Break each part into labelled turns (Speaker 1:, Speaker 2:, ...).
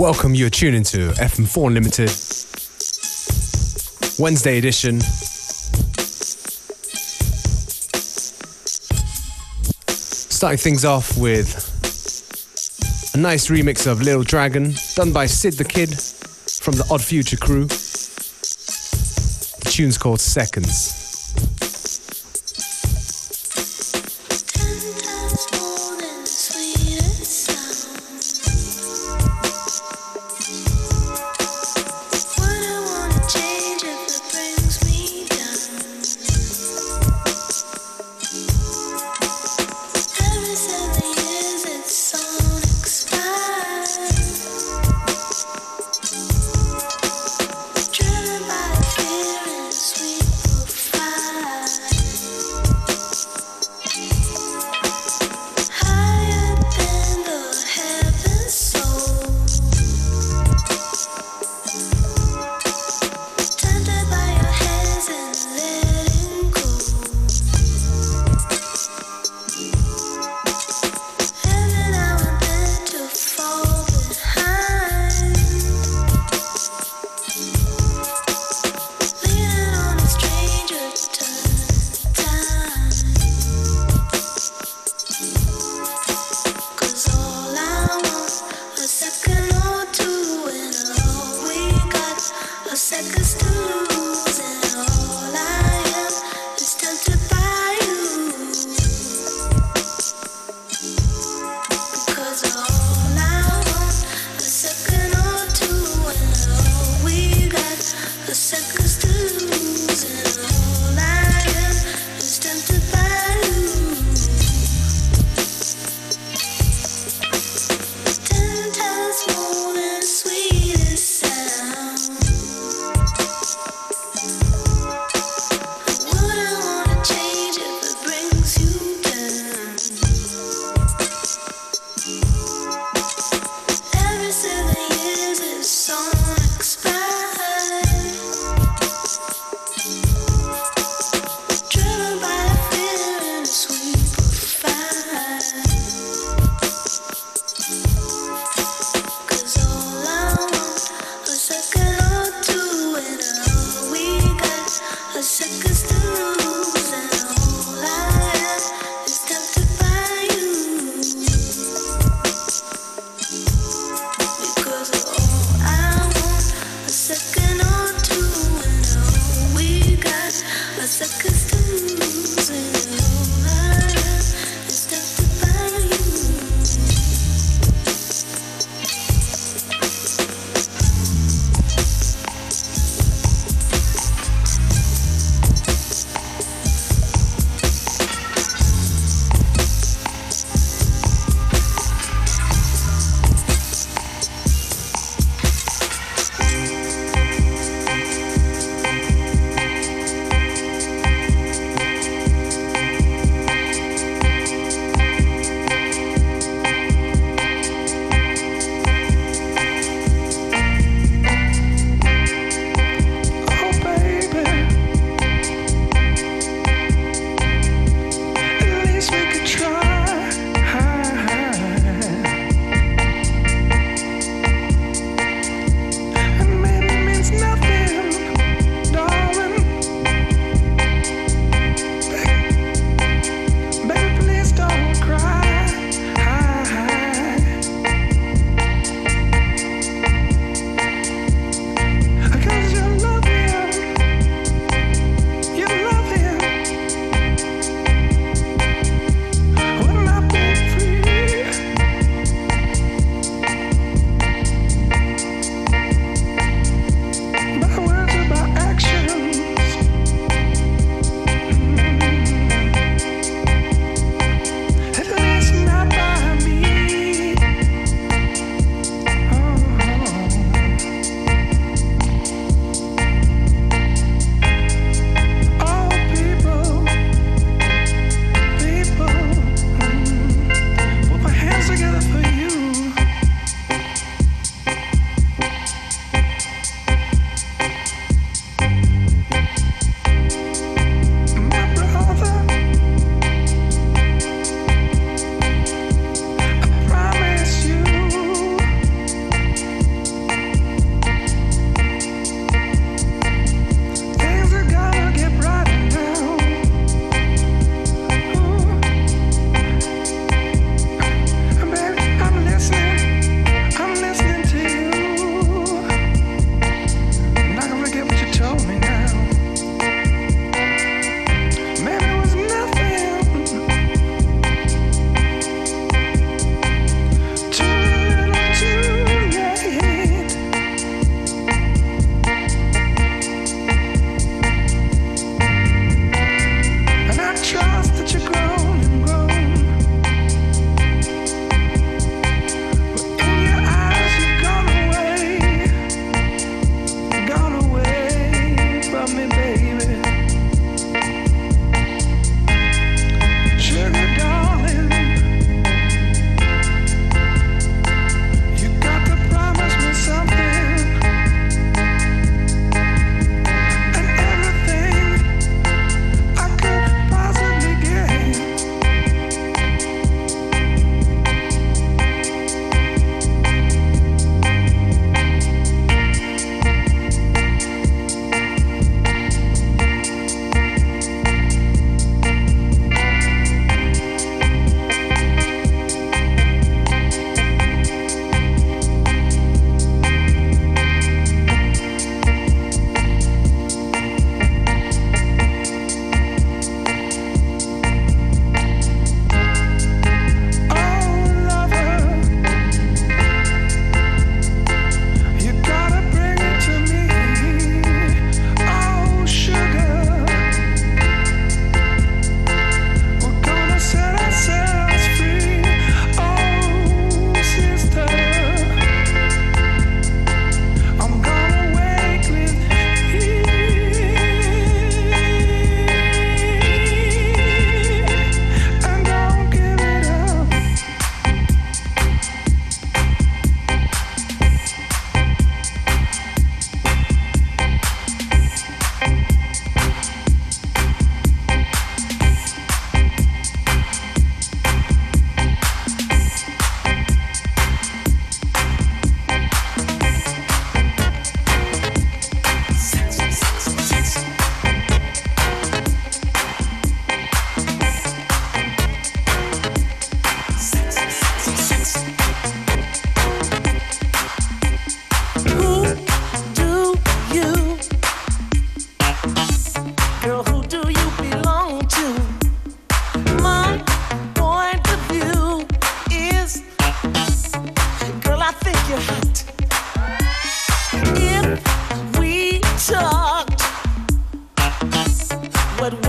Speaker 1: Welcome, you're tuning to FM4 Unlimited, Wednesday edition. Starting things off with a nice remix of Little Dragon, done by Syd tha Kyd from the Odd Future crew. The tune's called Seconds.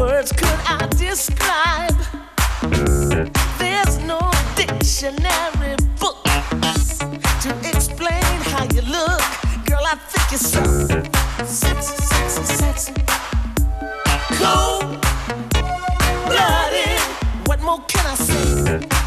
Speaker 2: words could
Speaker 3: I describe? There's no dictionary book to explain how you look. Girl, I think you're so sexy, sexy, sexy. Cold blooded. What more can I say?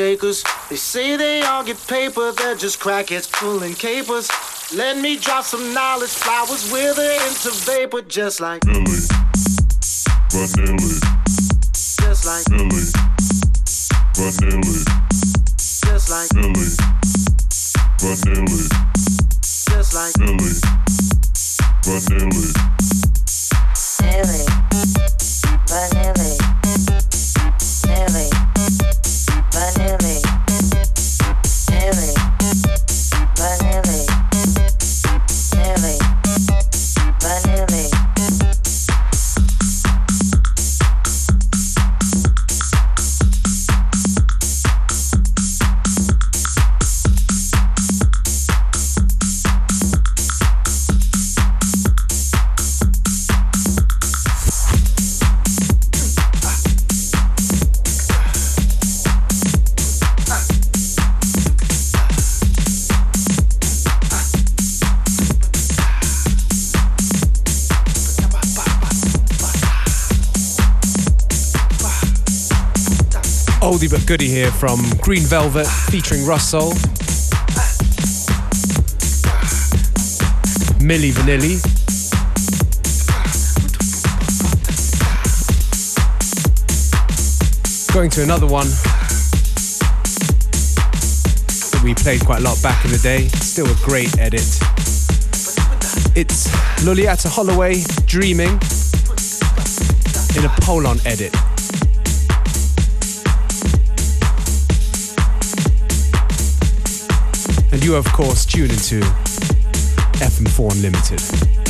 Speaker 3: Shakers. They say they all get paper, they're just crackheads pulling capers. Let me drop some knowledge. Flowers wither into vapor, just like,
Speaker 4: Millie. Vanilla.
Speaker 3: just like,
Speaker 4: Millie. Vanilla.
Speaker 3: just like,
Speaker 4: Millie. Vanilla.
Speaker 3: just like.
Speaker 4: Millie. Vanilla.
Speaker 2: Millie. Vanilla.
Speaker 5: Oldie but goodie here from Green Velvet featuring Russell. Milli Vanilli. Going to another one that we played quite a lot back in the day. Still a great edit. It's Loleatta Holloway Dreaming in a Polon edit. You of course, tuned into FM4 Unlimited.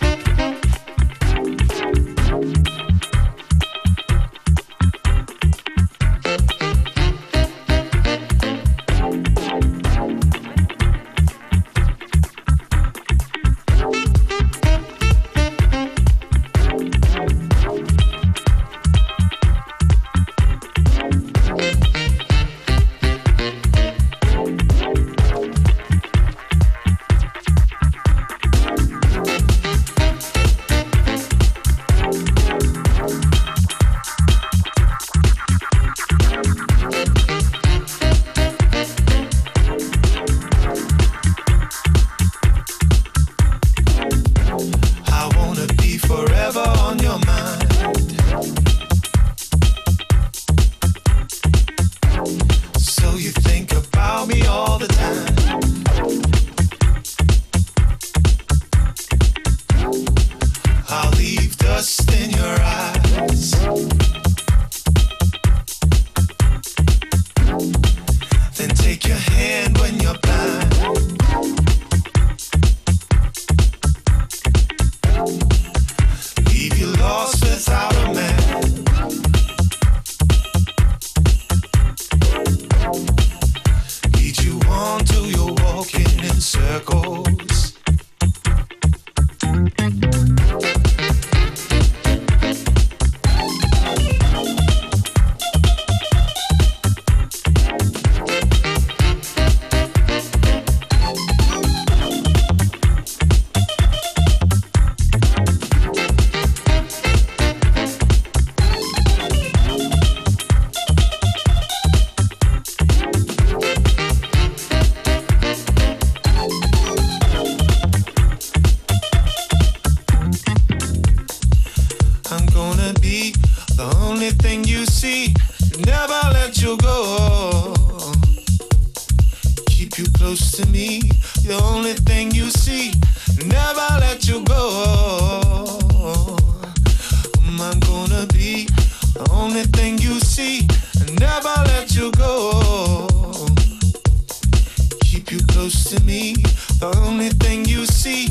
Speaker 6: forever on your mind. The only thing you see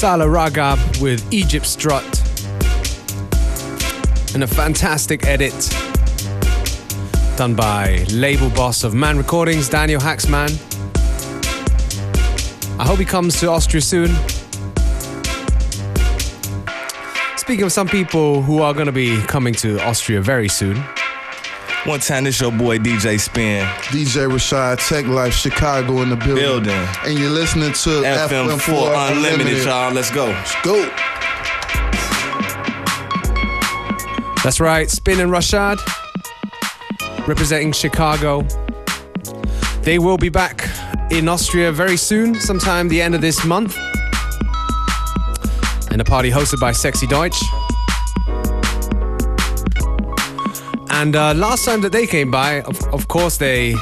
Speaker 5: Salah Ragab with Egypt Strut. And a fantastic edit done by label boss of Man Recordings, Daniel Haaksman. I hope he comes to Austria soon. Speaking of some people who are going to be coming to Austria very soon,
Speaker 7: One time, this your boy DJ Spin.
Speaker 8: DJ Rashad Teklife Chicago in the building.
Speaker 7: Building.
Speaker 8: And you're listening to
Speaker 7: FM4
Speaker 8: FM4
Speaker 7: Unlimited, y'all. Let's go.
Speaker 8: Let's Go.
Speaker 5: That's right, Spin and Rashad representing Chicago. They will be back in Austria very soon, sometime the end of this month. And a party hosted by Sexy Deutsch. And uh, last time that they came by, of, of course, they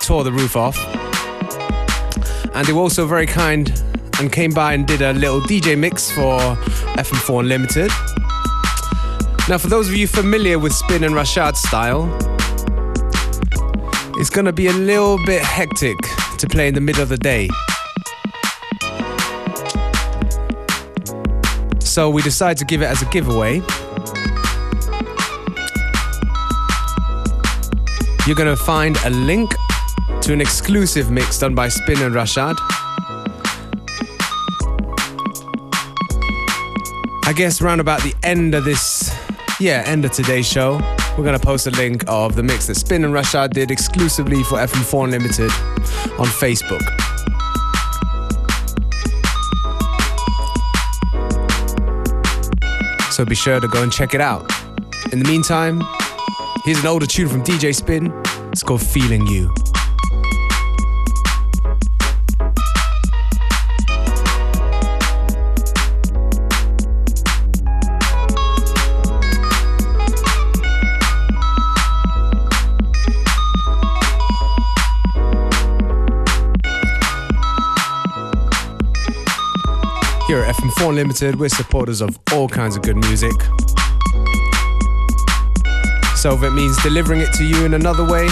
Speaker 5: tore the roof off. And they were also very kind and came by and did a little DJ mix for FM4 Unlimited. Now, for those of you familiar with Spin and Rashad's style, it's gonna be a little bit hectic to play in the middle of the day. So we decided to give it as a giveaway. You're gonna find a link to an exclusive mix done by Spin and Rashad. I guess around about the end of this, yeah, end of today's show, we're gonna post a link of the mix that Spin and Rashad did exclusively for FM4 Unlimited on Facebook. So be sure to go and check it out. In the meantime, here's an older tune from DJ Spin. It's called Feeling You. Here at FM4 Limited, we're supporters of all kinds of good music. Solve It means delivering it to you in another way,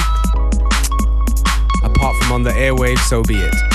Speaker 5: apart from on the airwaves, so be it.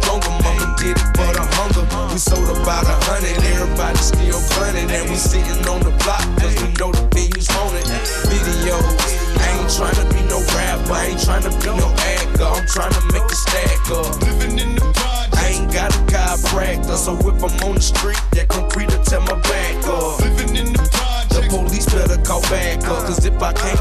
Speaker 7: stronger. Mama did it for the hunger. We sold about a hundred, everybody still running. And we sitting on the block, cause we know the venues want it. Videos, I ain't trying to be no rapper, I ain't trying to be no actor. I'm trying to make a stack up.
Speaker 6: Living in the project.
Speaker 7: I ain't got a chiropractor, so if I'm on the street, that concrete will tear my back up.
Speaker 6: Living in the
Speaker 7: project.
Speaker 6: The
Speaker 7: police better call back up, cause if I can't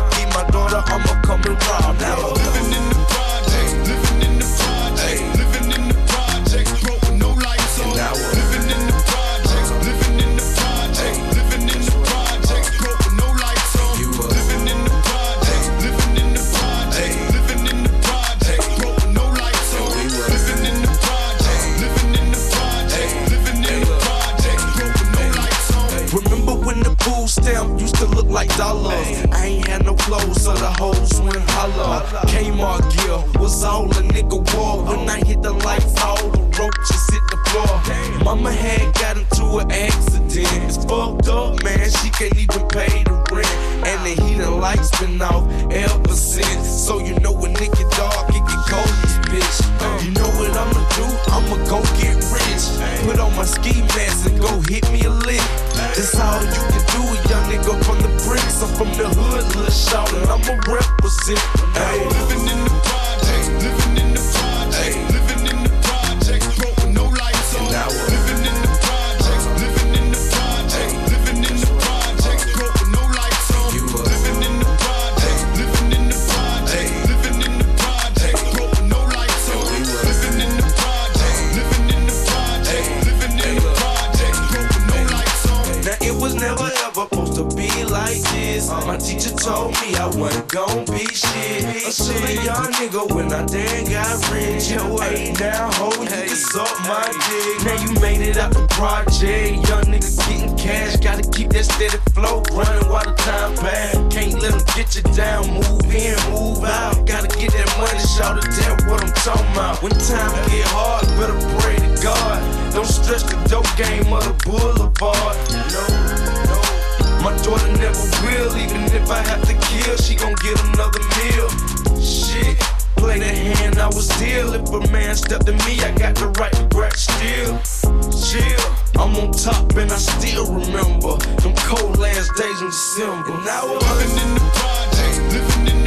Speaker 7: soul, a nigga war. When I hit the lights off. Project. Young nigga getting cash, gotta keep that steady flow running while the time pass. Can't let 'em get you down, move in, move out. Gotta get that money, shout it, that what I'm talking about. When time get hard, better pray to God. Don't stress the dope game of the boulevard. No, no. My daughter never will, even if I have to kill, she gon' get another meal. Shit, play the hand I was deal. If a man stepped to me, I got the right to grab still chill. I'm on top and I still remember them cold last days in December. And I was living in the projects, living in the